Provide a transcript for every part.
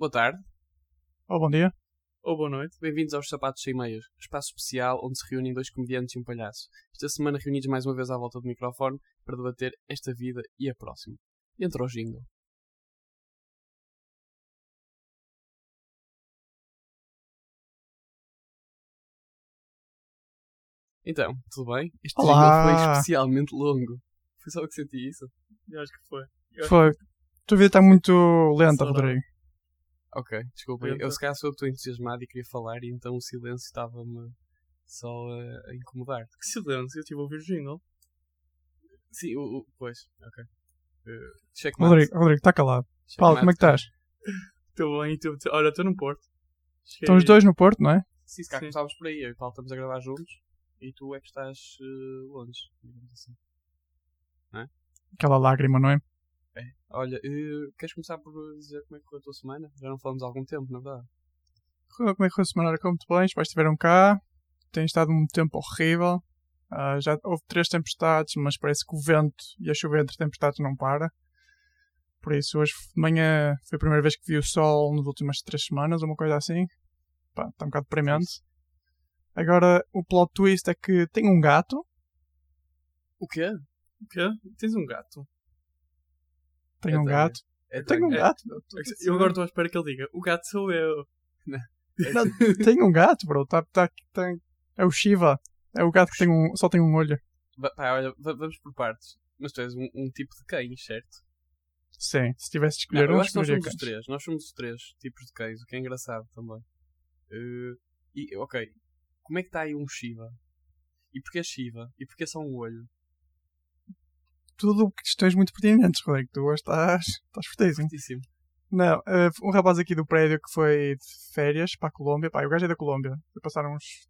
Boa tarde, Oh, bom dia. Ou boa noite. bem-vindos aos Sapatos Sem Meias, espaço especial onde se reúnem dois comediantes e um palhaço. Esta semana reunidos mais uma vez à volta do microfone para debater esta vida e a próxima. Entra o jingle. Então, tudo bem? Este Olá. jingle foi especialmente longo. Foi só eu que senti isso. Eu acho que foi. Eu acho Foi. Tua vida está muito lenta. Rodrigo. Ok, desculpem. Lenta. Eu se calhar sou eu que estou entusiasmado e queria falar e então o silêncio estava-me só a, a incomodar. Que silêncio, eu estive a ouvir o jingle. Sim, o, o- pois, ok. Uh. Rodrigo, Rodrigo, está calado. Paulo, como é que estás? Estou bem, estou... Olha, estou no Porto. Cheguei- Estão os dois no Porto, não é? Sim, se calhar Sim. começávamos por aí. Eu e o Paulo estamos a gravar juntos e tu é que estás uh, longe, digamos assim. Aquela lágrima, não é? Olha, uh, queres começar por dizer como é que foi a tua semana? Já não falamos há algum tempo, na verdade. Como é que foi a semana? Como muito bem, os pais estiveram cá. Tem estado um tempo horrível. Ah, já houve três tempestades, mas parece que o vento e a chuva entre tempestades não para. Por isso, hoje de manhã foi a primeira vez que vi o sol nas últimas três semanas, uma coisa assim. Pá, está um bocado deprimente. Agora, o plot twist é que tem um gato. O quê? O quê? Tens um gato? Eu um tenho. gato. É Tem um É- gato. Eu agora estou à espera que ele diga: O gato sou eu. Não, tem um gato, bro. Tá, tá, tem... É o Shiva. É o gato que tem um, só tem um olho. Pá, olha, va- vamos por partes. Mas tu és um, um tipo de cães, certo? Sim, se tivesse de Não, escolher eu um, nós somos os cães. três. Nós somos os três tipos de cães, o que é engraçado também. Uh, e, ok, como é que está aí um Shiva? E porquê Shiva? E porquê só um olho? Tudo questões muito pertinentes, Rodrigo. Tu hoje estás, estás fortíssimo. Fortíssimo. Não, eh, um rapaz aqui do prédio que foi de férias para a Colômbia. Pá, o gajo é da Colômbia. Foi passar uns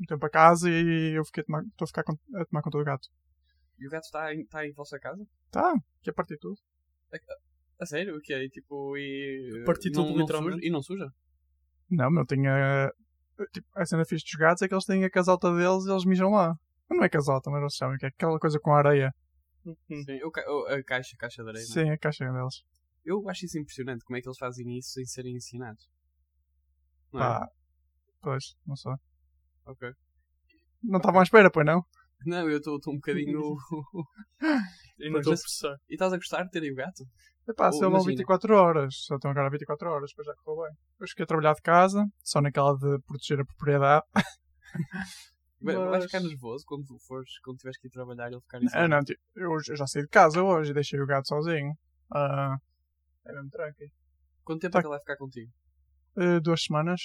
um tempo a casa e eu fiquei a tomar, estou a ficar a tomar conta do gato. E o gato está em, está em vossa casa? Tá, que é parte de tudo. A sério? O que é? E, tipo, e. uh, Partir tudo não- literalmente? suja? E não suja? Não, meu, tinha. Tipo, a cena fixe dos gatos é que eles têm a casalta deles e eles mijam lá. Mas não é casalta, mas eles sabem que é aquela coisa com areia. Hum. Sim. O- a caixa, a caixa de areia. não é? Sim, a caixa deles. Eu acho isso impressionante, como é que eles fazem isso sem serem ensinados. Não é? Pá, pois, não sei. Ok. Não estavam à espera, pois não? Não, eu estou um bocadinho. Ainda estou a processar. e estás a gostar de ter aí o gato? Epá, se eu imagina. 24 horas, só estão agora 24 horas, depois já correu bem. Depois fiquei a trabalhar de casa, só naquela de proteger a propriedade. Vai- Mas- ficar nervoso quando fores, quando tiveres que ir trabalhar e ele ficar em Ah, não, tipo, eu, eu já saí de casa hoje e deixei o gato sozinho. Ah, é mesmo tranqui. Quanto tempo Tá. é que ele vai ficar contigo? Ah, duas semanas?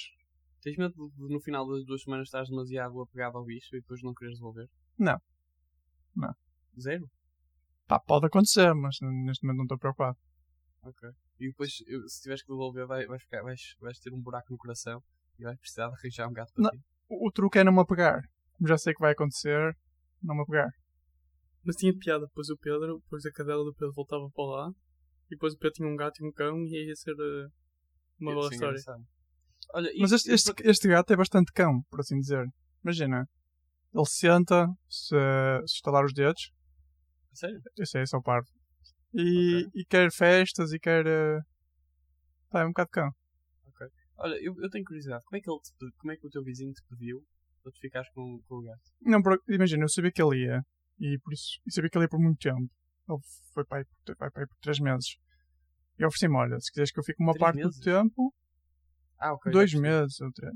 Tens medo de, no final das duas semanas estás demasiado apegado ao bicho e depois não quereres devolver? Não. Não. Zero? Pá, pode acontecer, mas neste momento não estou preocupado. Ok. E depois, se tiveres que devolver, vai, vai ficar, vais, vais ter um buraco no coração e vais precisar de arranjar um gato para Não. ti. O, o truque é não me apegar. Já sei que vai acontecer, não me apegar. Mas tinha piada. Depois o Pedro, depois a cadela do Pedro voltava para lá. E depois o Pedro tinha um gato e um cão e ia ser eh, uma bela Sim, história. engraçado. Olha, Mas este, este, este gato é bastante cão, por assim dizer. Imagina, ele senta, se, se estalar os dedos, a Sério? eu sei, é só parvo. E, e quer festas e quer. Pá, é um bocado cão. Olha, eu, eu tenho curiosidade. Como é, que ele te como é que o teu vizinho te pediu para tu ficares com, com o gato? Não, imagina, eu sabia que ele ia. E por isso. E sabia que ele ia por muito tempo. Ele foi para aí, para aí por 3 meses. E ofereci-me: olha, se quiseres que eu fique uma Três parte meses? do tempo, Ah, ok. já 2 percebi. meses ou 3.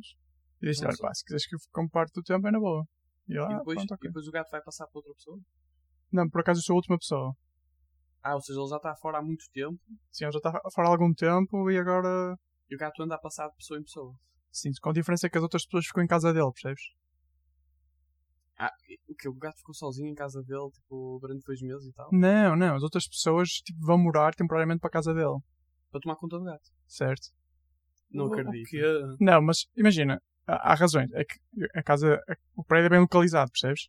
E disse: olha, pá, se quiseres que eu fique uma parte do tempo, é na boa. E eu, E ah, depois, pronto, e ok. depois o gato vai passar para outra pessoa? Não, por acaso eu sou a última pessoa. Ah, ou seja, ele já está fora há muito tempo Sim, ele já está fora há algum tempo e agora. e o gato anda a passar de pessoa em pessoa. Sim, com a diferença é que as outras pessoas ficam em casa dele, percebes? Ah, o que? O gato ficou sozinho em casa dele, tipo, durante dois meses e tal? Não, não, as outras pessoas tipo, vão morar temporariamente para a casa dele, Para tomar conta do gato. certo? Não acredito. Não, mas imagina, há, há razões. É que a casa, o prédio é bem localizado, percebes?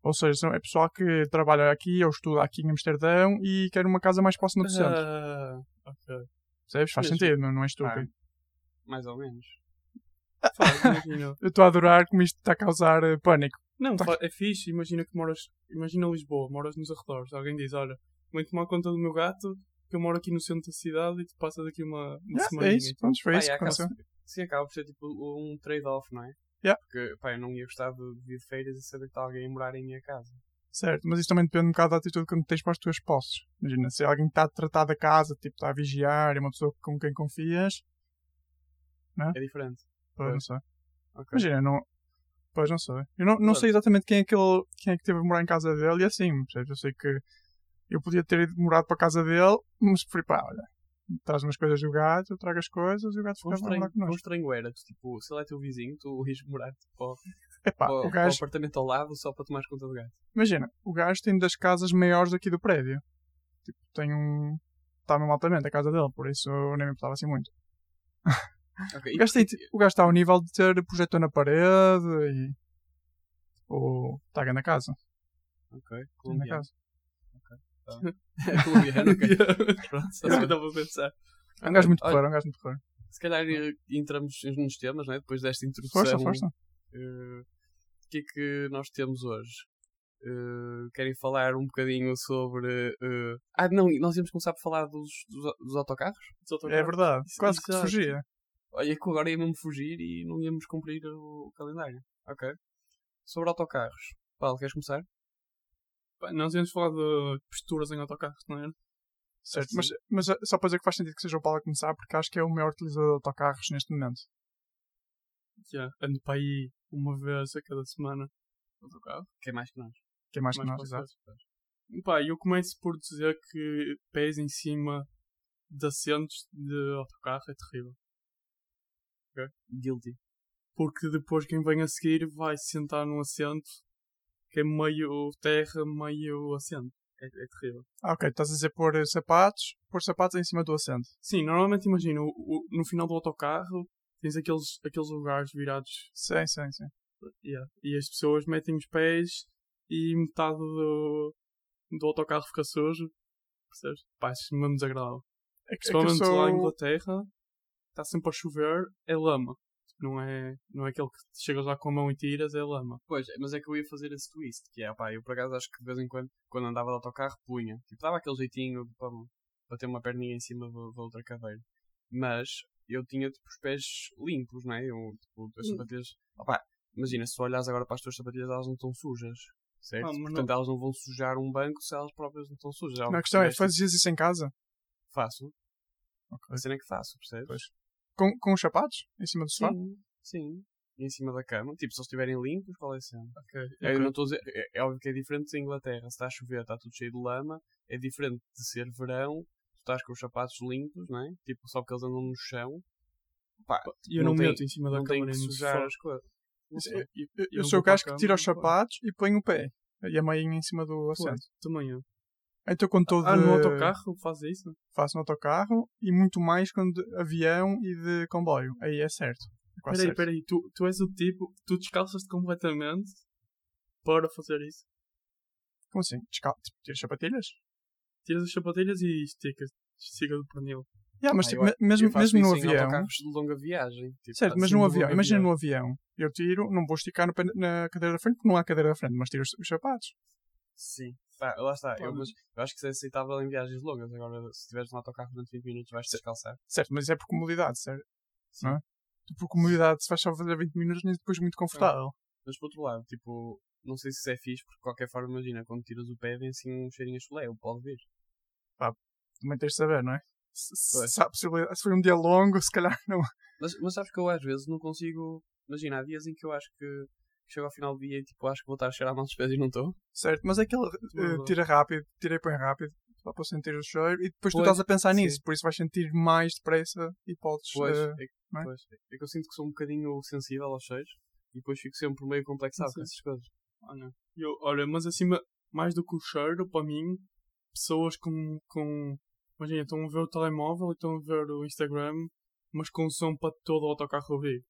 Ou seja, são- é pessoal que trabalha aqui ou estuda aqui em Amsterdão e quer uma casa mais próxima do centro. Ah, ok. Percebes? Faz mesmo. sentido, não, não é estúpido. Mais ou menos. Eu estou a adorar como isto está a causar eh, pânico. Não, Tá. é fixe. Imagina que moras. Imagina Lisboa, moras nos arredores. Alguém diz: Olha, vem tomar conta do meu gato que eu moro aqui no centro da cidade e tu passas aqui uma, uma Yeah, semaninha. é isso, então. pronto, foi isso e que aconteceu. Sim, acaba por ser tipo um trade-off, não é? Yeah. Porque, pá, eu não ia gostar de vir de feiras e saber que está alguém a morar em minha casa. Certo, mas isso também depende um bocado da atitude que tens para as tuas posses. Imagina, se alguém está a tratar da casa, tipo, está a vigiar, é uma pessoa com quem confias, É diferente. Pois, não sei. Ok. Imagina, não. Pois não sei. Eu não, não sei exatamente quem é, que ele, quem é que teve a morar em casa dele e assim, percebes? Eu sei que eu podia ter ido morado para a casa dele, mas preferi, pá, olha, traz umas coisas do gato, eu trago as coisas e o gato Quão ficava a morar quão connosco. estranho era, tipo, se ele é teu vizinho, tu ires morar tipo, Epá, para, o para o gajo, apartamento ao lado só para tomar conta do gato. imagina, o gajo tem das casas maiores aqui do prédio. Tipo, tem um. Está mesmo altamente a casa dele, por isso eu nem me importava assim muito. Ok, O gajo, tem, porquê- o gajo está ao nível de ter projetor na parede e. Ou. Está ganhando a casa. Ok, Ganhando a colombiano. casa. colombiano, ok. Yeah. Pronto, É isso que eu estava a pensar. É um gajo muito Olha, porreiro, é um gajo muito porreiro. Se calhar eh, entramos nos temas, né? depois desta introdução. Força, força. eh, o que é que nós temos hoje? Eh, querem falar um bocadinho sobre. eh, Ah, não, nós íamos começar por falar dos, dos, dos autocarros? Dos autocarros. É verdade, Isso- quase que te exato. fugia. Olha, que agora ia mesmo fugir e não íamos cumprir o calendário. Ok. Sobre autocarros. Paulo, queres começar? Pá, Nós íamos falar de posturas em autocarros, não era? Certo, mas, mas eh, só para dizer que faz sentido que seja o Paulo a começar, porque acho que é o maior utilizador de autocarros neste momento. Já. Ando para aí uma vez a cada semana. Autocarro. Que é mais que nós. Que é mais que Mais nós, exato. Pá, eu começo por dizer que pés em cima de assentos de autocarro é terrível. Guilty. Porque depois quem vem a seguir vai se sentar num assento que é meio terra, meio assento. É, é terrível. Ah, ok, estás a dizer pôr sapatos, pôr sapatos em cima do assento. Sim, normalmente imagina, o- o- no final do autocarro tens aqueles, aqueles lugares virados Sim, sim, sim. Yeah. E as pessoas metem os pés e metade do, do autocarro fica sujo. Percebes? Pá, isso mesmo desagradável. É que, é que Principalmente lá em sou... Inglaterra, está sempre a chover, é lama. Não é, não é aquele que chegas lá com a mão e tiras, é lama. Pois, mas é que eu ia fazer esse twist, que é, pá, eu por acaso acho que de vez em quando, quando andava de autocarro, punha. Tipo, dava aquele jeitinho para, para ter uma perninha em cima da outra caveira. Mas eu tinha, tipo, os pés limpos, não é? Eu, tipo, as Hum. sapatilhas... Opá, imagina, se tu olhas agora para as tuas sapatilhas, elas não estão sujas. Certo? Ah, Portanto, elas não vão sujar um banco se elas próprias não estão sujas. Não, a questão é, fazias isso em casa? Faço. A cena é que faço, percebes? Pois. Com, com os sapatos? Em cima do sofá? Sim, sim. Em cima da cama. Tipo, se eles estiverem limpos, qual é a cena? Ok. Eu não estou a dizer, é, é óbvio que é diferente de Inglaterra. Se está a chover, está tudo cheio de lama. É diferente de ser verão, tu estás com os sapatos limpos, não é? Tipo, só porque eles andam no chão. Pá, E eu não, não meto em cima da não e no sujar as coisas. É- Eu, Eu eu vou sou o gajo que cama, tira os sapatos e põe o pé. E a meinha em cima do assento. Também eu. Então quando estou Ah, de... no autocarro faz isso? Faço no autocarro e muito mais quando de avião e de comboio. Aí é certo. É quase Peraí, certo. peraí, tu, tu és o tipo, tu descalças-te completamente para fazer isso. Como assim? Descal... Tipo, tiras sapatilhas? Tiras as sapatilhas e esticas, estica do pernil. Yeah, mas Ah, tipo, eu- me- mesmo, eu mesmo no avião... de longa viagem. Tipo, Certo, mas assim, no de avião, imagina no avião, eu tiro, não vou esticar no pe- na cadeira da frente porque não há cadeira da frente, mas tiro os, os sapatos. Sim. Pá, lá está. Eu, Pá, mas, eu acho que isso é aceitável em viagens longas. Agora, se estiveres no autocarro durante 20 minutos, vais descalçar. Certo, mas é por comodidade, certo? Sim. Não é? Tu, por comodidade, se vais só fazer 20 minutos, nem depois muito confortável. Mas por outro lado, tipo, não sei se isso é fixe, porque de qualquer forma, imagina, quando tiras o pé, vem assim um cheirinho a chulé, pode vir. Também tens de saber, não é? Se, se, se há possibilidade, se foi um dia longo, se calhar não. Mas, mas sabes que eu às vezes não consigo. Imagina, há dias em que eu acho que chego ao final do dia e tipo, acho que vou estar a cheirar mal dos pés e não estou. Certo, mas é aquele Verdade. tira rápido, tira e põe rápido, só para sentir o cheiro, e depois tu Pois, estás a pensar sim. nisso, por isso vais sentir mais depressa e podes. Pois, eh, é, não é? pois, é que eu sinto que sou um bocadinho sensível aos cheiros e depois fico sempre meio complexado Sim. com essas coisas. Olha, eu, olha, mas acima, mais do que o cheiro, para mim, pessoas com, com. Imagina, estão a ver o telemóvel e estão a ver o Instagram, mas com som para todo o autocarro ouvir.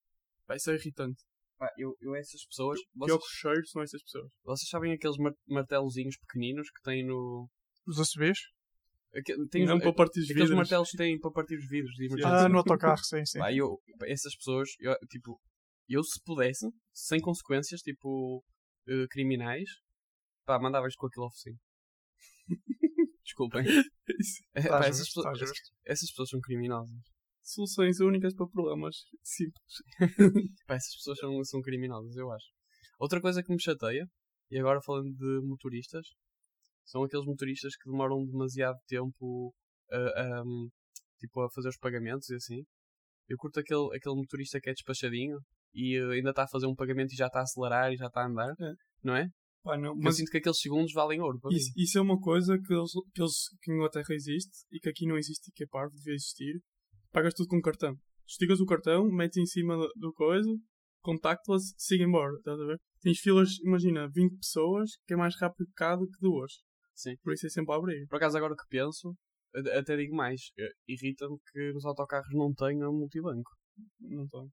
Isso é irritante. Pá, eu, eu essas pessoas. Pior Vocês, que são essas pessoas. vocês sabem aqueles mar martelozinhos pequeninos que têm no. Os aque- Tem não para partir os aqueles vidros. martelos que têm para partir os vidros. Ah, no autocarro, sim, sim. Pá, eu, essas pessoas, eu, tipo, eu se pudesse, sem consequências, tipo, eh, criminais, pá, mandava-lhes com aquilo ao focinho. Desculpem. É, Está pá, justo, essas, está pessoas, justo. essas pessoas são criminosas. Soluções únicas para problemas simples. Pá, essas pessoas são, são criminosas, eu acho. Outra coisa que me chateia, e agora falando de motoristas, são aqueles motoristas que demoram demasiado tempo a, a, tipo, a fazer os pagamentos e assim. Eu curto aquele, aquele motorista que é despachadinho e eh, ainda está a fazer um pagamento e já está a acelerar e já está a andar, É. não é? Pá, não, Mas eu sinto que aqueles segundos valem ouro para isso, isso é uma coisa que, eles, que, eles, que em Inglaterra existe e que aqui não existe e que é parvo, devia existir. Pagas tudo com cartão. Desligas o cartão, metes em cima do, coisa, contactless, siga embora. Estás a ver? Tens filas, imagina, 20 pessoas, que é mais rápido cá do que duas. Sim. Por isso é sempre a abrir. Por acaso, agora que penso, até digo mais, eh, irrita-me que nos autocarros não tenham multibanco. Não tem.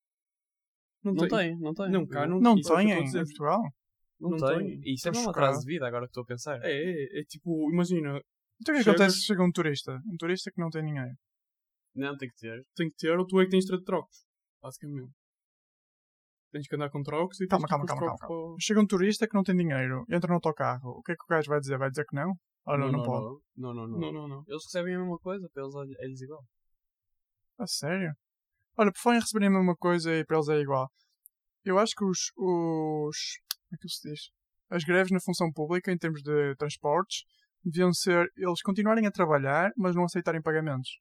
Não tem, não tem. Não, cá não, Não isso é que em. Portugal. Não, não tem. tem. E isso é Estou mesmo atraso de vida, agora que estou a pensar. É, é, é tipo, imagina, Então o que Chegas- acontece se chega um turista? Um turista que não tem dinheiro. Não, tem que ter. tem que ter ou tu é que tens de ter trocos. Basicamente. Tens que andar com trocos e Calma, tens que calma, calma, calma, para- Chega um turista que não tem dinheiro, entra no autocarro. O que é que o gajo vai dizer? Vai dizer que não? Olha, não, pode. Não, não, não. Não, não, não. Eles recebem a mesma coisa, para eles é- é-lhes igual. A sério? Olha, por falar em receberem a mesma coisa e para eles é igual. Eu acho que os, os. Como é que se diz? As greves na função pública, em termos de transportes, deviam ser eles continuarem a trabalhar, mas não aceitarem pagamentos.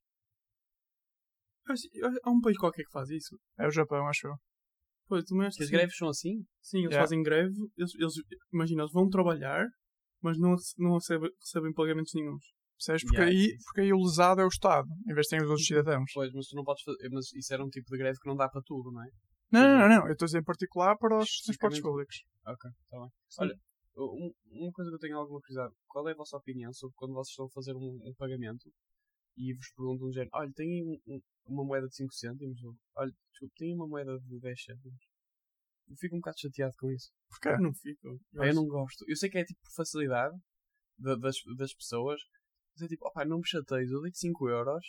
Mas, Há um país qualquer que faz isso. É o Japão, acho eu. Pois, tu acho Que as que sim. greves são assim? Sim, eles Yeah. fazem greve. Eles, eles, imagina, eles vão trabalhar, mas não, rece- não recebem, recebem pagamentos nenhums. Percebes? Porque, Yeah, aí, porque aí o lesado é o Estado, em vez de terem os outros cidadãos. Pois, mas tu não podes fazer. Mas isso era um tipo de greve que não dá para tudo, não é? Não, não, não, não. Eu estou a dizer em particular para os transportes Especificamente- públicos. Ok, está bem. Olha, um- uma coisa que eu tenho alguma curiosidade: qual é a vossa opinião sobre quando vocês estão a fazer um, um pagamento e vos perguntam um género: olha, tem um- um- uma moeda de 5 cêntimos? Ou, olha, desculpe, tem uma moeda de 10 cêntimos? Eu fico um bocado chateado com isso. Porquê? Eu não fico. Eu Pá, eu acho- não gosto. Eu sei que é tipo por facilidade da- das, das pessoas, mas é tipo, opá, não me chateies, eu dei-te 5 euros,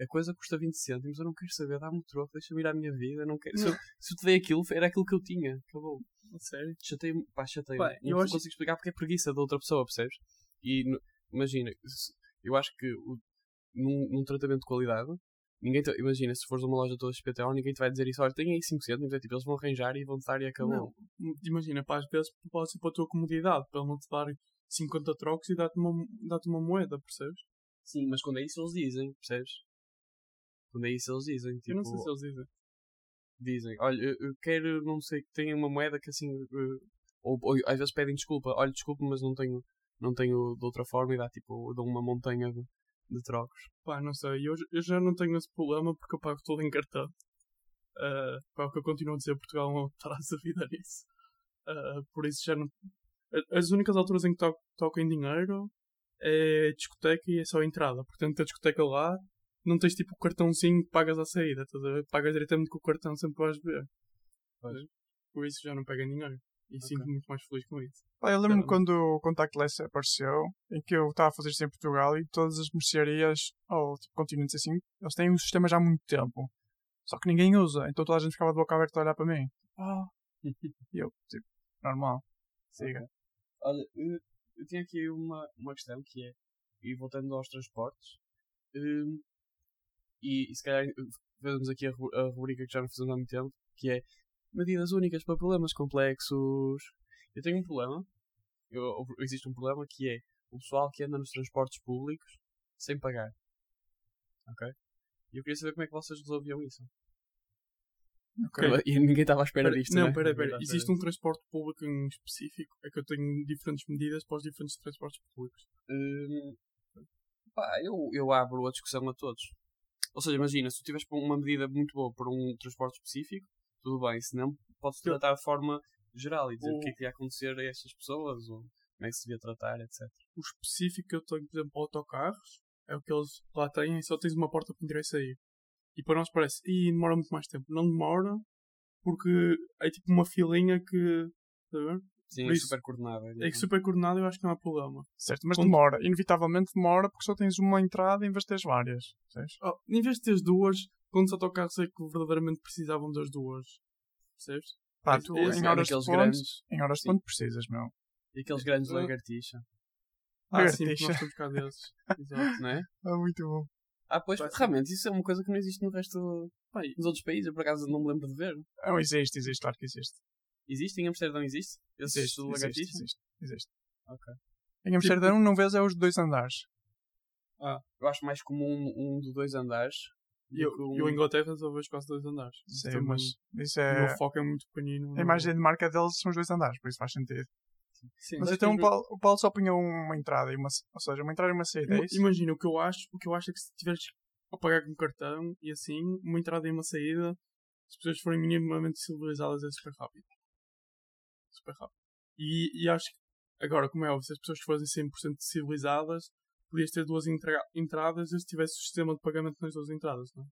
a coisa custa 20 cêntimos, eu não quero saber, dá-me o troco, deixa-me ir à minha vida, eu não quero. Se, eu, se eu te dei aquilo, era aquilo que eu tinha, acabou. Sério. Chatei-me, pá, chatei Pá, Não eu acho- consigo explicar porque é preguiça da outra pessoa, percebes? E imagina, eu acho que o- num, num tratamento de qualidade. Ninguém te- imagina, se fores a uma loja toda XPTO, ninguém te vai dizer isso. Olha, tem aí 5 cêntimos. É tipo, eles vão arranjar e vão te dar e acabou. Não, imagina, pá, às vezes pode ser para a tua comodidade, para não te dar 50 trocos e dar-te uma, dar uma moeda, percebes? Sim, mas quando é isso eles dizem, percebes? Quando é isso eles dizem, tipo, eu não sei se eles dizem. dizem, olha, eu, eu quero, não sei, que tenha uma moeda que assim, eh, ou, ou às vezes pedem desculpa, olha, desculpa, mas não tenho, não tenho de outra forma e dá tipo, dão uma montanha de, de trocos. Pá, não sei, eu, eu já não tenho esse problema porque eu pago tudo em cartão. Uh, pá, o que eu continuo a dizer, Portugal não traz a vida nisso. Ah, por isso já não. As únicas alturas em que to toco em dinheiro é discoteca e é só a entrada. Portanto, a discoteca lá, não tens tipo o cartãozinho que pagas à saída, estás a ver? Pagas diretamente com o cartão sempre vais beber. Pois. Por isso já não pega em dinheiro. E sinto-me muito mais feliz com isso. Pá, eu lembro-me quando o Contactless apareceu, em que eu estava a fazer isto em Portugal e todas as mercearias, ou tipo, continentes assim, eles têm um sistema já há muito tempo. Só que ninguém usa, então toda a gente ficava de boca aberta a olhar para mim. Ah. E eu, tipo, normal. Siga. Olha, eu, eu tinha aqui uma, uma questão que é, e voltando aos transportes, hum, e, e se calhar eh, fazemos aqui a, a rubrica que já não fazemos há muito tempo, que é medidas únicas para problemas complexos. Eu tenho um problema, eu, existe um problema que é o pessoal que anda nos transportes públicos sem pagar. Ok? E eu queria saber como é que vocês resolviam isso. Ok. E ninguém estava à espera Pera- disto, não, né? pera, Ninguém pera. estava à espera Existe um transporte público em específico? É que eu tenho diferentes medidas para os diferentes transportes públicos. Hum, pá, eu, eu abro a discussão a todos. Ou seja, imagina, se tu tiveres uma medida muito boa para um transporte específico, tudo bem, se não, podes tratar de forma geral e dizer o, O- que é que ia acontecer a estas pessoas, ou como é que se devia tratar, etc. O específico que eu tenho, por exemplo, para autocarros, é o que eles lá têm, só tens uma porta para entrar e sair. E para nós parece, e demora muito mais tempo. Não demora, porque é tipo uma filinha que. Está a ver? Sim, Por é isso- super coordenado. É que super coordenado eu acho que não há problema. Certo, mas Ponto. demora. Inevitavelmente demora porque só tens uma entrada em vez de teres várias. Oh, em vez de teres duas, quantos autocarros é que verdadeiramente precisavam das duas? Percebes? Pá, tu em é horas de daqueles ponto, grandes em horas de Sim. ponto precisas, meu. e aqueles grandes Uh, lagartixa. Ah, sim, Lagartixa. nós temos cá desses. Exato. não é? Ah, muito bom. Ah, pois, ser. realmente, isso é uma coisa que não existe no resto. Pá, nos outros países, eu por acaso não me lembro de ver. Não, existe, existe, claro que existe. Existe? Em Amsterdão existe? Esse Existe, do existe, lagartixa? existe, existe. Ok. Em Amsterdão não vês é os dois andares. Eu acho mais comum um de dois andares. E eu, do um- eu em Inglaterra só vejo quase dois andares. Sim, Também- mas isso O é... meu foco é muito pequenino. A imagem de marca deles são os dois andares, por isso faz sentido. Sim. Mas Mas então o mesmo- Paulo, o Paulo só punha uma entrada e uma... Ou seja, uma entrada e uma saída, é? Imagina, o que eu acho, o que eu acho é que se tiveres a pagar com cartão e assim, uma entrada e uma saída, se as pessoas forem minimamente civilizadas é super rápido. Super rápido. E, e acho que, agora, como é óbvio, se as pessoas fossem 100% civilizadas, podias ter duas entra- entradas e se tivesse o sistema de pagamento nas duas entradas, não é?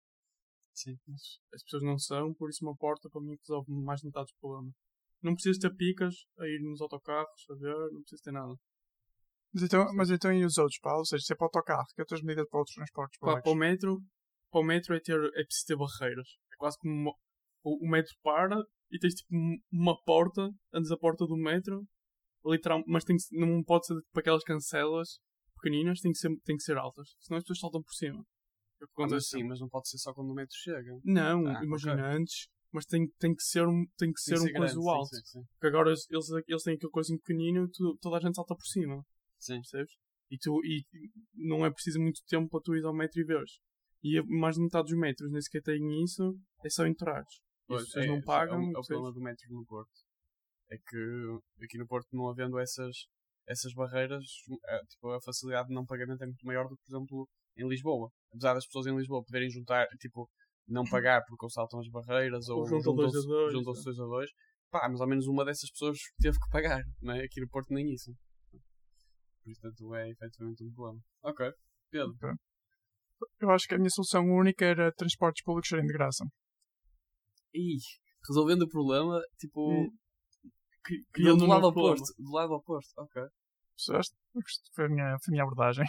Sim. Mas as pessoas não são, por isso uma porta para mim resolve mais de metade dos problemas. Não precisas ter picas a ir nos autocarros, a ver, não precisas ter nada. Mas então, mas então e os outros, Paulo? Ou seja, se é para o autocarro, que outras medidas para outros transportes Pá, para o públicos? metro, para o metro é, ter, é preciso ter barreiras. É quase como uma- o, o metro para e tens tipo um- uma porta, antes da porta do metro, literal, mas tem não pode ser tipo aquelas cancelas pequeninas, tem que ser, tem que ser altas, senão as pessoas saltam por cima. É Ah, mas não pode ser só quando o metro chega. Não, Ah, imagina antes, mas tem, tem que ser um, tem que ser Tem um coisa grande, sim, alto. sim, sim. Porque agora eles, eles têm aquele coisa pequenino e tu- toda a gente salta por cima. Sim. Percebes? E, tu, e não é preciso muito tempo para tu ir ao metro e veres. E mais de metade dos metros nem sequer têm isso, é só entrares. E Pois, as pessoas é, não pagam. É o, é o problema do metro no Porto. É que aqui no Porto, não havendo essas, essas barreiras, é, tipo, a facilidade de não pagamento é muito maior do que, por exemplo, em Lisboa. Apesar das pessoas em Lisboa poderem juntar, tipo, não pagar porque ou saltam as barreiras ou, Ou juntam dois a juntam-se dois, juntam-se é. dois a dois, pá, mas ao menos uma dessas pessoas teve que pagar, não é? Aqui no Porto nem isso. Portanto, é efetivamente um problema. Ok, Pedro. Eu acho que a minha solução única era transportes públicos serem de graça. Ih, resolvendo o problema, tipo, Hum. Cri- do, criando do um lado oposto. Do lado oposto, ok. Isto Foi a minha, foi a minha abordagem.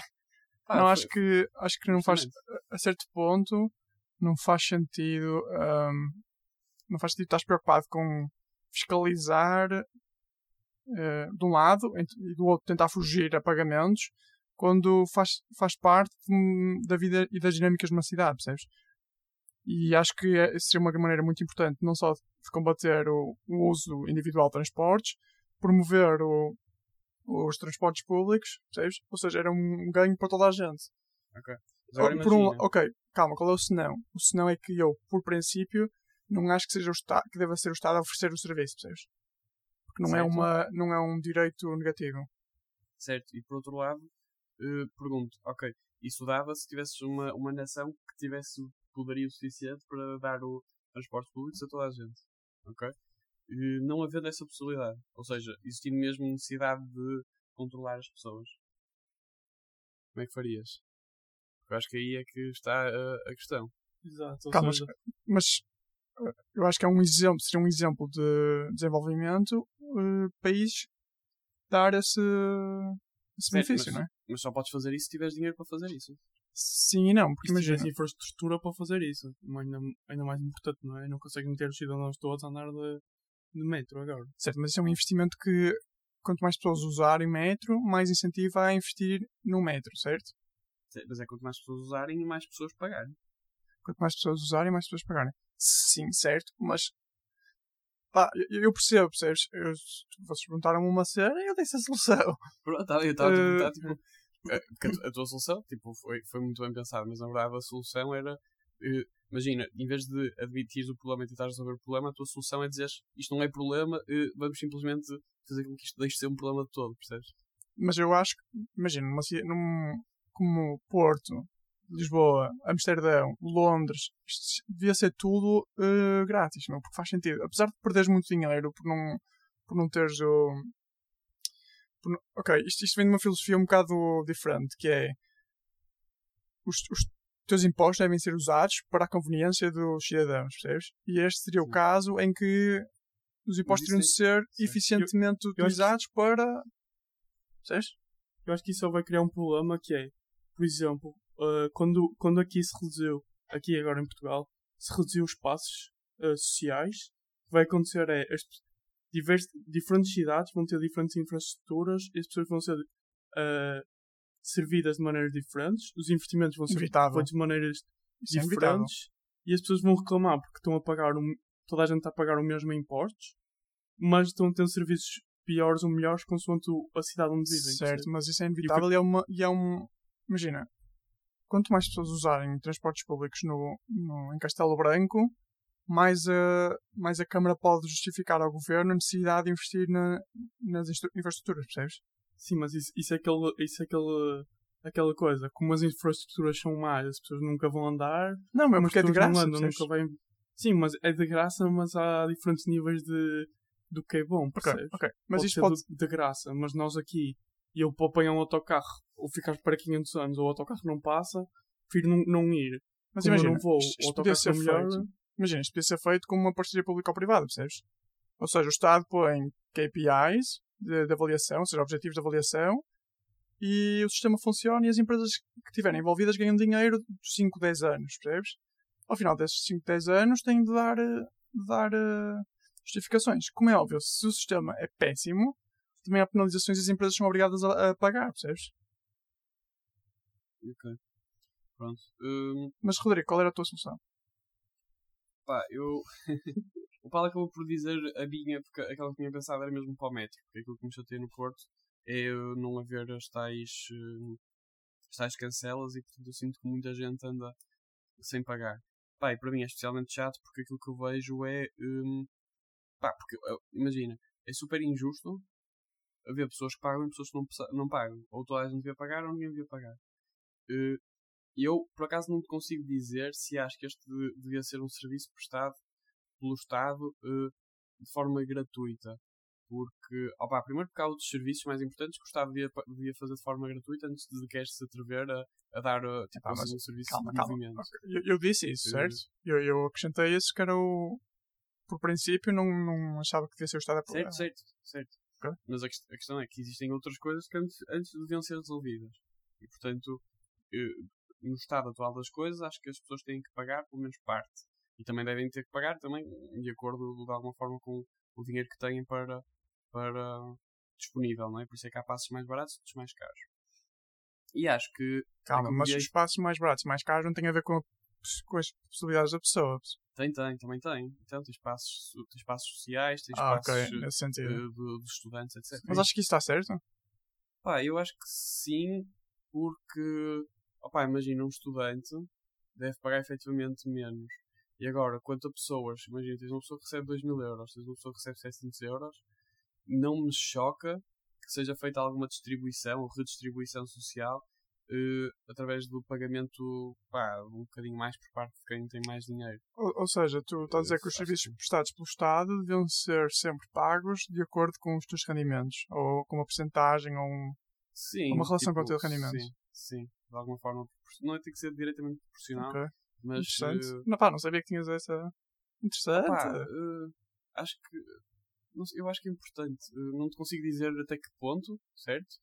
Ah, não, foi- acho que, acho que não faz, a certo ponto, não faz sentido, ahm, não faz sentido estar preocupado com fiscalizar eh, de um lado e do outro tentar fugir a pagamentos quando faz, faz parte da vida e das dinâmicas de uma cidade, percebes? E acho que é- seria uma maneira muito importante não só de combater o, o uso individual de transportes, promover o, os transportes públicos, percebes? Ou seja, era um ganho para toda a gente. Oh, por um, ok, calma, qual é o senão? O senão é que eu, por princípio, não acho que seja o Estado, que deva ser o Estado a oferecer o serviço, percebes? Porque não é, uma, não é um direito negativo. Certo, e por outro lado, eh, pergunto, ok, isso dava se tivesses uma, uma nação que tivesse o poderio suficiente para dar o transporte público a toda a gente, ok? E não havendo essa possibilidade, ou seja, existindo mesmo necessidade de controlar as pessoas, como é que farias? Porque eu acho que aí é que está a, a questão. Exato. Calma, seja, Mas eh, eu acho que é um exemplo, seria um exemplo de desenvolvimento eh, país dar esse, esse Certo, benefício, mas- não é? Mas só podes fazer isso se tiveres dinheiro para fazer isso. Sim e não, porque se imagina. tivesse infraestrutura para fazer isso, ainda, ainda mais importante, não é? Não conseguem meter os cidadãos todos a andar de, de metro agora. Certo, mas isso é um investimento que quanto mais pessoas usarem metro, mais incentivo há a investir no metro, certo? Certo, Mas é quanto mais pessoas usarem mais pessoas pagarem. Quanto mais pessoas usarem, mais pessoas pagarem. Sim, certo, mas pá, eu, percebo, percebes? Eu, vocês perguntaram-me uma cena e eu disse a solução. Pronto, tá, eu estava a Eh, perguntar, tipo, eh, porque a, tu- a tua solução tipo, foi, foi muito bem pensada, mas na verdade a solução era, eh, imagina, em vez de admitir o problema e tentar resolver o problema, a tua solução é dizer isto não é problema, eh, vamos simplesmente fazer com que isto deixe de ser um problema de todo, percebes? Mas eu acho que, imagina, numa, num, como Porto, Lisboa, Amsterdão, Londres, isto devia ser tudo eh, grátis, não? Porque faz sentido. Apesar de perderes muito dinheiro por não, por não teres o. ok, isto, isto vem de uma filosofia um bocado diferente, que é os, os teus impostos devem ser usados para a conveniência dos cidadãos, percebes? E este seria o caso em que os impostos teriam de ser sim. eficientemente eu que- utilizados para. Percebes? Eu acho que isso só vai criar um problema que é, por exemplo, uh, quando, quando aqui se reduziu, aqui agora em Portugal, se reduziu os espaços uh, sociais, o que vai acontecer é as divers, diferentes cidades vão ter diferentes infraestruturas as pessoas vão ser uh, servidas de maneiras diferentes, os investimentos vão ser feitos de maneiras Isso é diferentes e as pessoas vão reclamar porque estão a pagar o, toda a gente está a pagar o mesmo impostos, mas estão a ter serviços piores ou melhores consoante a cidade onde vivem. Certo, mas isso é inevitável e é, uma, e é um. Imagina, quanto mais pessoas usarem transportes públicos no, no- em Castelo Branco, mais a, mais a Câmara pode justificar ao governo a necessidade de investir na, nas infraestruturas, percebes? Sim, mas isso, isso é, aquele, isso é aquele, aquela coisa. Como as infraestruturas são más, as pessoas nunca vão andar. Não, mas porque é de graça. andam, nunca vêm. Sim, mas é de graça, mas há diferentes níveis de, do que é bom, percebes? ok. Mas pode isto pode. de, de graça, mas nós aqui, eu para apanhar um autocarro, ou ficar para 500 anos, ou o autocarro não passa, prefiro não, não ir. Mas Como imagina, não vou, isto, o isto podia autocarro é melhor. feito. Imagina, isto podia ser feito com uma parceria público-privada, percebes? Ou seja, o Estado põe KPIs de, de avaliação, ou seja, objetivos de avaliação, e o sistema funciona e as empresas que estiverem envolvidas ganham dinheiro de 5, 10 anos, percebes? Ao final desses 5, 10 anos têm de dar, de dar eh, justificações. Como é óbvio, se o sistema é péssimo, também há penalizações e as empresas são obrigadas a, a pagar, percebes? Ok. Pronto. Hum, Mas, Rodrigo, qual era a tua solução? Pá, eu. o Paulo acabou por dizer a minha, porque aquela que tinha pensado era mesmo para o metro, porque aquilo que me chateia no Porto é não haver as tais, hum, as tais cancelas e portanto eu sinto que muita gente anda sem pagar. Pá, e para mim é especialmente chato porque aquilo que eu vejo é. hum, pá, porque uh, imagina, é super injusto haver pessoas que pagam e pessoas que não, não pagam. Ou toda a gente devia pagar ou ninguém devia pagar. Eh, eu, por acaso, não te consigo dizer se acho que este de- devia ser um serviço prestado pelo Estado eh, de forma gratuita. Porque, opá, primeiro porque há outros serviços mais importantes que o Estado devia, devia fazer de forma gratuita antes de queres se atrever a, a dar eh, tipo, mas assim, um serviço Calma, de movimento. Eu, eu disse isso, Eh, certo? Eu, eu acrescentei isso que era o. Por princípio, não, não achava que devia ser o Estado a. Certo, certo, certo. Ok. Mas a, a questão é que existem outras coisas que antes, antes deviam ser resolvidas. E, portanto, no estado atual das coisas, acho que as pessoas têm que pagar pelo menos parte. E também devem ter que pagar também de acordo, de alguma forma, com o dinheiro que têm para, para disponível, não é? Por isso é que há passos mais baratos e outros mais caros. E acho que Calma, mas os espaços mais baratos e mais caros não têm a ver com, a- com as possibilidades da pessoa. tem, tem, também tem. Então, tem espaços, tem espaços sociais, tem Ah, espaços ok, eh, nesse sentido. de, de estudantes, etc. Mas acho que isso está certo. Pá, eu acho que sim, porque, opá, imagina um estudante deve pagar efetivamente menos. E agora, quanto a pessoas, imagina, tens uma pessoa que recebe 2 mil euros, tens uma pessoa que recebe 700 euros, não me choca que seja feita alguma distribuição ou redistribuição social eh, através do pagamento, pá, um bocadinho mais por parte de quem tem mais dinheiro. Ou, ou seja, tu estás a dizer que os serviços prestados pelo Estado deviam ser sempre pagos de acordo com os teus rendimentos. Ou com uma porcentagem ou um. Sim. Uma relação com o tipo, teu rendimento. Sim, sim, de alguma forma. propor- Não é tem que ser diretamente proporcional, Ok, mas interessante. eh, Não, pá, não sabia que tinhas essa. Interessante. Pá, eh, acho que. não eu acho que é importante. Eh, não te consigo dizer até que ponto, certo?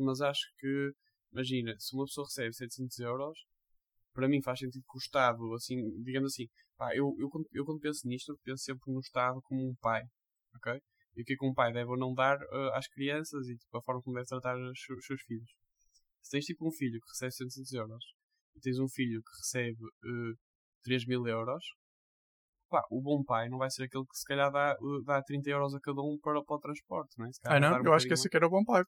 Mas acho que, imagina, se uma pessoa recebe 700 euros, para mim faz sentido que o Estado, assim, digamos assim, pá, eu, eu, quando, eu quando penso nisto, penso sempre no Estado como um pai, ok? E o que é que um pai deve ou não dar às crianças e tipo, a forma como deve tratar os seus filhos. Se tens tipo um filho que recebe 700 euros e tens um filho que recebe eh, 3 mil euros, pá, o bom pai não vai ser aquele que se calhar dá, uh, dá 30 euros a cada um para, para o transporte, não é? Ah, não? um Eu acho que esse aqui era o bom pai.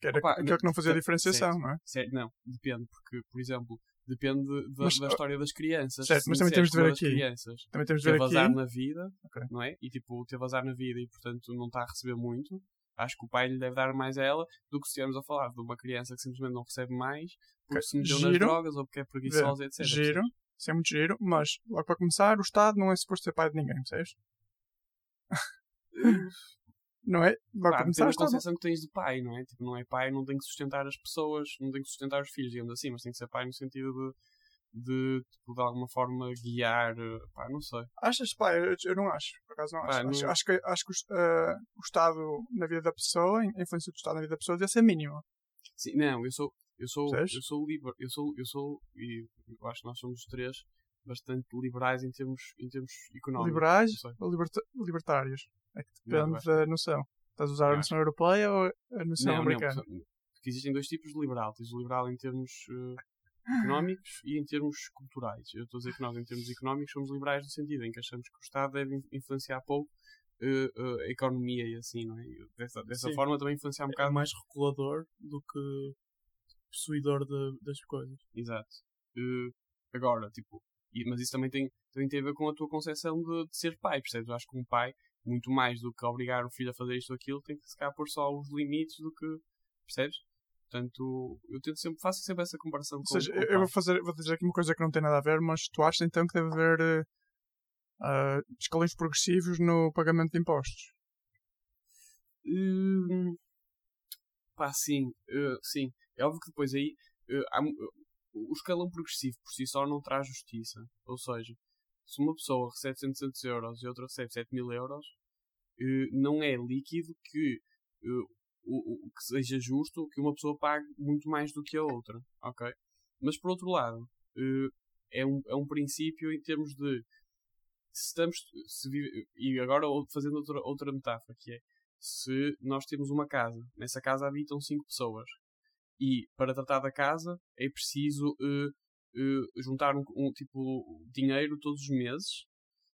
Que era Opa, aquele que não fazia certo, diferenciação, certo. não é? Certo, não, depende, porque, por exemplo, depende da, Mas, da história das crianças. certo, mas também temos de ver aqui. crianças Também temos de ver teve aqui. azar na vida, Ok. não é? E tipo, teve azar na vida e portanto não está a receber muito. Acho que o pai lhe deve dar mais a ela do que se estivermos a falar de uma criança que simplesmente não recebe mais porque se meteu nas drogas ou porque é preguiçosa, etc. Giro. Isso é muito giro, mas logo para começar, o Estado não é suposto ser pai de ninguém, percebes? Não é? Logo para começar, Estado. concepção que tens de pai, não é? Tipo, não é pai, não tem que sustentar as pessoas, não tem que sustentar os filhos, digamos assim, mas tem que ser pai no sentido de, de, tipo, de alguma forma guiar, eh, pá, não sei. Achas, pá, eu, eu não acho. Por acaso não acho. Pá, acho, não- acho que, acho que o, eh, o Estado na vida da pessoa, a influência do Estado na vida da pessoa, devia ser mínima. Sim, não, eu sou, eu sou, eu sou liber, eu sou, eu sou, e eu acho que nós somos os três bastante liberais em termos, em termos económicos. Liberais não ou liberta- libertários? É que Não, depende acho da noção. Estás a usar a noção europeia ou a noção Não, não, americana? porque Porque existem dois tipos de liberal. Tens o liberal em termos eh, económicos e em termos culturais. Eu estou a dizer que nós, em termos económicos, somos liberais no sentido em que achamos que o Estado deve in- influenciar pouco eh, eh, a economia e assim, não é? Dessa, dessa Sim. forma também influenciar um É bocado mais regulador do que possuidor de- das coisas. Exato. Eh, agora, tipo, e- mas isso também tem, também tem a ver com a tua concepção de, de ser pai, percebes? Eu acho que um pai, muito mais do que obrigar o filho a fazer isto ou aquilo, tem que se calhar pôr só os limites do que. Percebes? Portanto, eu tento sempre, faço sempre essa comparação Ou com, seja, com eu vou, fazer, vou dizer aqui uma coisa que não tem nada a ver, mas tu achas então que deve haver ah, escalões progressivos no pagamento de impostos? Hum, pá, sim, eh, sim. É óbvio que depois aí eh, há o escalão progressivo por si só não traz justiça. Ou seja, se uma pessoa recebe 700 euros e outra recebe 7 mil euros, não é líquido que, o, o- que seja justo que uma pessoa pague muito mais do que a outra. Ok? Mas por outro lado, eh, é, um, é um princípio em termos de se estamos se vive- e agora fazendo outra, outra metáfora que é se nós temos uma casa, nessa casa habitam cinco pessoas e para tratar da casa é preciso eh, eh, juntar um, um tipo dinheiro todos os meses,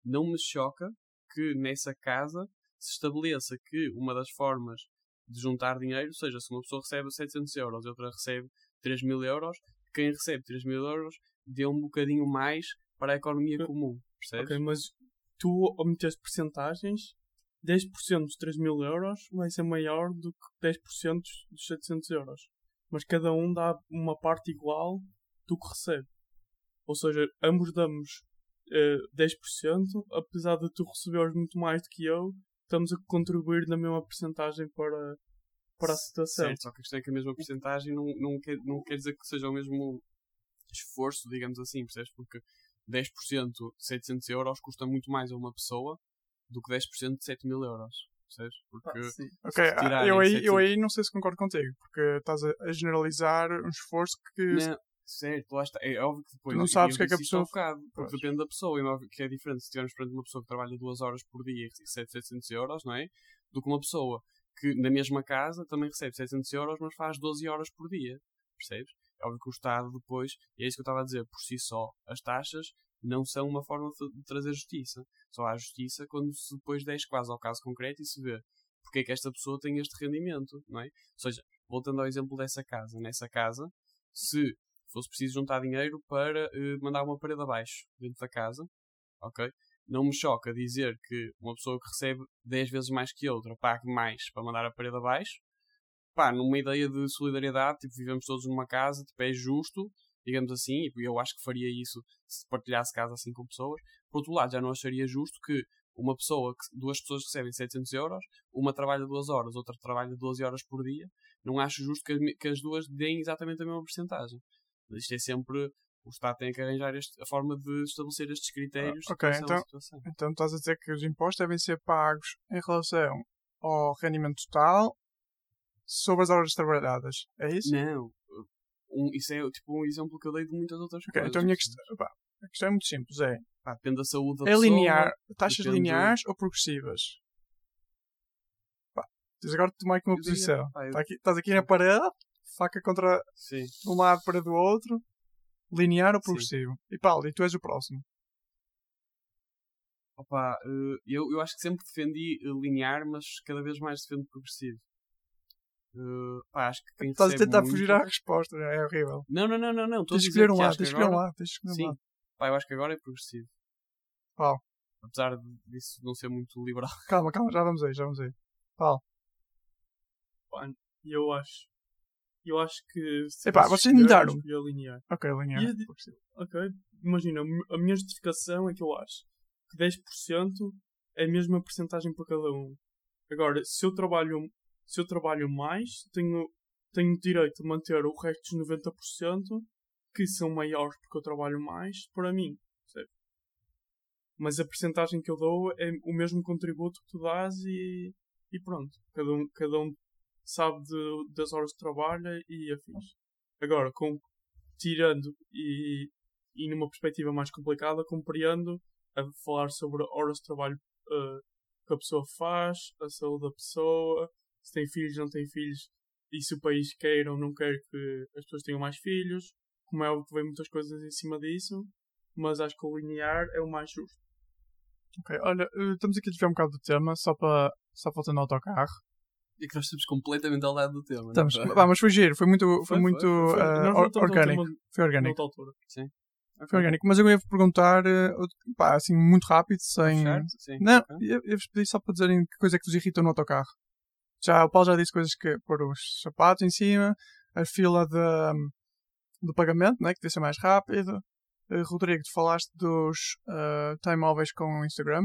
não me choca que nessa casa se estabeleça que uma das formas de juntar dinheiro, seja se uma pessoa recebe 700 euros e outra recebe 3 mil euros, quem recebe 3 mil euros dê um bocadinho mais para a economia Ok. comum, percebes? Ok, mas tu, ao meteres percentagens, 10% dos 3 mil euros vai ser maior do que 10% dos 700 euros. Mas cada um dá uma parte igual do que recebe. Ou seja, ambos damos eh, 10%, apesar de tu receberes muito mais do que eu, estamos a contribuir na mesma percentagem para, para a situação. Certo, só que a questão é que a mesma porcentagem não, não, quer, não quer dizer que seja o mesmo esforço, digamos assim, percebes? Porque 10% de 700 euros custa muito mais a uma pessoa do que 10% de 7 mil euros, percebes? Porque Ah, sim. Ok, Se tirarem eu aí, 700 eu aí não sei se concordo contigo, porque estás a, a generalizar um esforço que. Não, certo, lá está. É óbvio que depois. Tu não sabes o que é que a pessoa- bocado, porque Pois. depende da pessoa. E é óbvio que é diferente se estivermos perante uma pessoa que trabalha duas horas por dia e recebe 700 euros, não é? Do que uma pessoa que na mesma casa também recebe 700 euros, mas faz 12 horas por dia. Percebes? É óbvio que o Estado depois, e é isso que eu estava a dizer, por si só, as taxas não são uma forma de trazer justiça. Só há justiça quando se depois desce quase ao caso concreto e se vê porque é que esta pessoa tem este rendimento, não é? Ou seja, voltando ao exemplo dessa casa, nessa casa, se fosse preciso juntar dinheiro para eh, mandar uma parede abaixo dentro da casa, ok? Não me choca dizer que uma pessoa que recebe 10 vezes mais que outra pague mais para mandar a parede abaixo. Pá, numa ideia de solidariedade, tipo, vivemos todos numa casa, tipo, é justo, digamos assim, e eu acho que faria isso se partilhasse casa assim com pessoas. Por outro lado, já não acharia justo que uma pessoa, que duas pessoas recebem 700 euros, uma trabalha duas horas, outra trabalha 12 horas por dia, não acho justo que as duas deem exatamente a mesma porcentagem. Mas isto é sempre. O Estado tem que arranjar este- a forma de estabelecer estes critérios Ah, ok, então-. Então estás a dizer que os impostos devem ser pagos em relação ao rendimento total sobre as horas trabalhadas. É isso? Não. Um, isso é tipo um exemplo que eu dei de muitas outras Ok, coisas. então a minha questão, pá, a questão é muito simples. É, Pá, depende da saúde da é pessoa. linear, taxas depende- lineares ou progressivas? Pá, tens agora de tomar aqui uma Eu diria, posição. pá, eu- Tá estás aqui na parede, faca contra Sim. de um lado para do outro, linear ou Sim. progressivo? E Paulo, e tu és o próximo. Opa, eh, eu, eu acho que sempre defendi eh, linear, mas cada vez mais defendo progressivo. Eh, pá, acho que quem Estás a tentar muito- fugir à resposta, é horrível. Não, não, não, não, não. estou a Tens de dizer escolher um que lado, tens de que escolher um agora- lado, tens de escolher um Sim. lado. Pá, eu acho que agora é progressivo. Qual? Apesar de- disso não ser muito liberal. Calma, calma, já vamos aí, já vamos aí. Paulo. E eu acho. Eu acho que. Epá, vocês mudaram. linear. Ok, linear. E. Ok, imagina, a minha justificação é que eu acho que 10% é a mesma porcentagem para cada um. Agora, se eu trabalho, se eu trabalho mais, tenho, tenho direito a manter o resto dos 90% que são maiores porque eu trabalho mais para mim. percebe? Mas a porcentagem que eu dou é o mesmo contributo que tu dás e, e pronto. Cada um, cada um sabe de- das horas de trabalho e afins. Agora, com, tirando e, e numa perspectiva mais complicada, compreendo a falar sobre horas de trabalho eh, que a pessoa faz, a saúde da pessoa, se tem filhos, não tem filhos, e se o país quer ou não quer que as pessoas tenham mais filhos, como é óbvio que vem muitas coisas em cima disso, mas acho que o linear é o mais justo. Ok, olha, eh, estamos aqui a desviar um bocado do tema, só para só voltando ao autocarro. E que nós estamos completamente ao lado do tema. Estamos, não é? mas foi giro, foi muito, foi Foi, muito foi, Foi- eh, orgânico. tema Foi orgânico. altura. Foi orgânico. Mas eu ia perguntar, eh, pá, assim, muito rápido, sem. Certo? Sim. Não, ok. eu, eu vos pedi só para dizerem que coisa é que vos irritou no autocarro. Já, o Paulo já disse coisas que pôr os sapatos em cima, a fila de, do pagamento, né, que devia ser mais rápido. Eh, Rodrigo, tu falaste dos uh, telemóveis com o Instagram.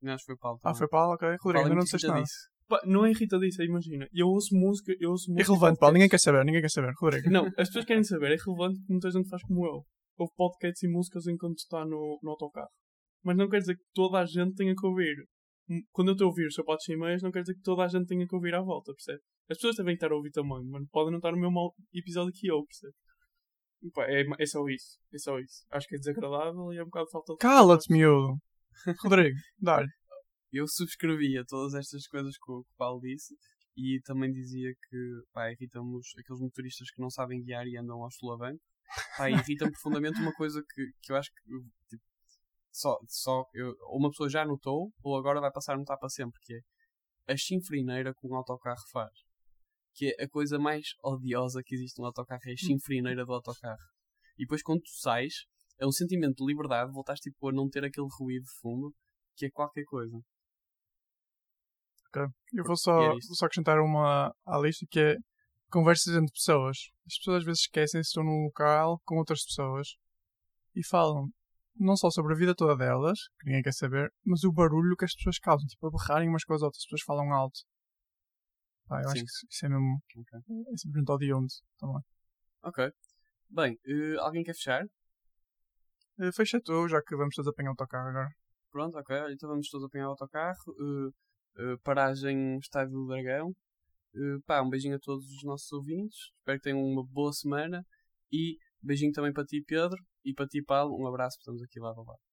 Não, Acho que foi o Paulo. Ah, também. foi Paulo, ok. Rodrigo, é ainda não disseste nada. irritadiço. Pá, não é irritadiça, imagina. Eu ouço música, eu ouço música. Irrelevante, Paulo, ninguém quer saber, ninguém quer saber. Rodrigo. Não, as pessoas querem saber, é relevante porque muita gente faz como eu. Ouve podcasts e músicas enquanto está no, no autocarro. Mas não quer dizer que toda a gente tenha que ouvir. Hum, Quando eu estou a ouvir os sapatos e meias, não quer dizer que toda a gente tenha que ouvir à volta, percebe? As pessoas devem estar a ouvir também, mas podem não estar no mesmo episódio que eu, percebe? E pá, é, é só isso, é só isso. Acho que é desagradável e é um bocado falta de. Cala-te, miúdo. Rodrigo, dá-lhe. Eu subscrevia todas estas coisas que o que o Paulo disse e também dizia que pá, irritam-nos aqueles motoristas que não sabem guiar e andam aos solavancos. Pá, irritam profundamente uma coisa que, que eu acho que tipo, só, só eu, ou uma pessoa já notou ou agora vai passar a notar para sempre, que é a chinfrineira que um autocarro faz. Que é a coisa mais odiosa que existe no autocarro, é a chinfrineira do autocarro. E depois quando tu sais, é um sentimento de liberdade, voltaste tipo, a não ter aquele ruído de fundo, que é qualquer coisa. Eu vou só, vou só acrescentar uma à lista que é conversas entre pessoas. As pessoas às vezes esquecem se estão num local com outras pessoas e falam não só sobre a vida toda delas, que ninguém quer saber, mas o barulho que as pessoas causam, tipo a berrarem umas com as outras, as pessoas falam alto. Pá, eu acho Sim. que isso- é mesmo Ok. é simplesmente odioso também. Ok. Bem, eh, alguém quer fechar? Eh, Fecha tu, já que vamos todos apanhar o autocarro agora. Pronto, ok. Então vamos todos apanhar o autocarro. Eh, eh, paragem Estádio do Dragão. Eh, pá, um beijinho a todos os nossos ouvintes. Espero que tenham uma boa semana. E beijinho também para ti, Pedro. E para ti, Paulo. Um abraço, estamos aqui lado a lado.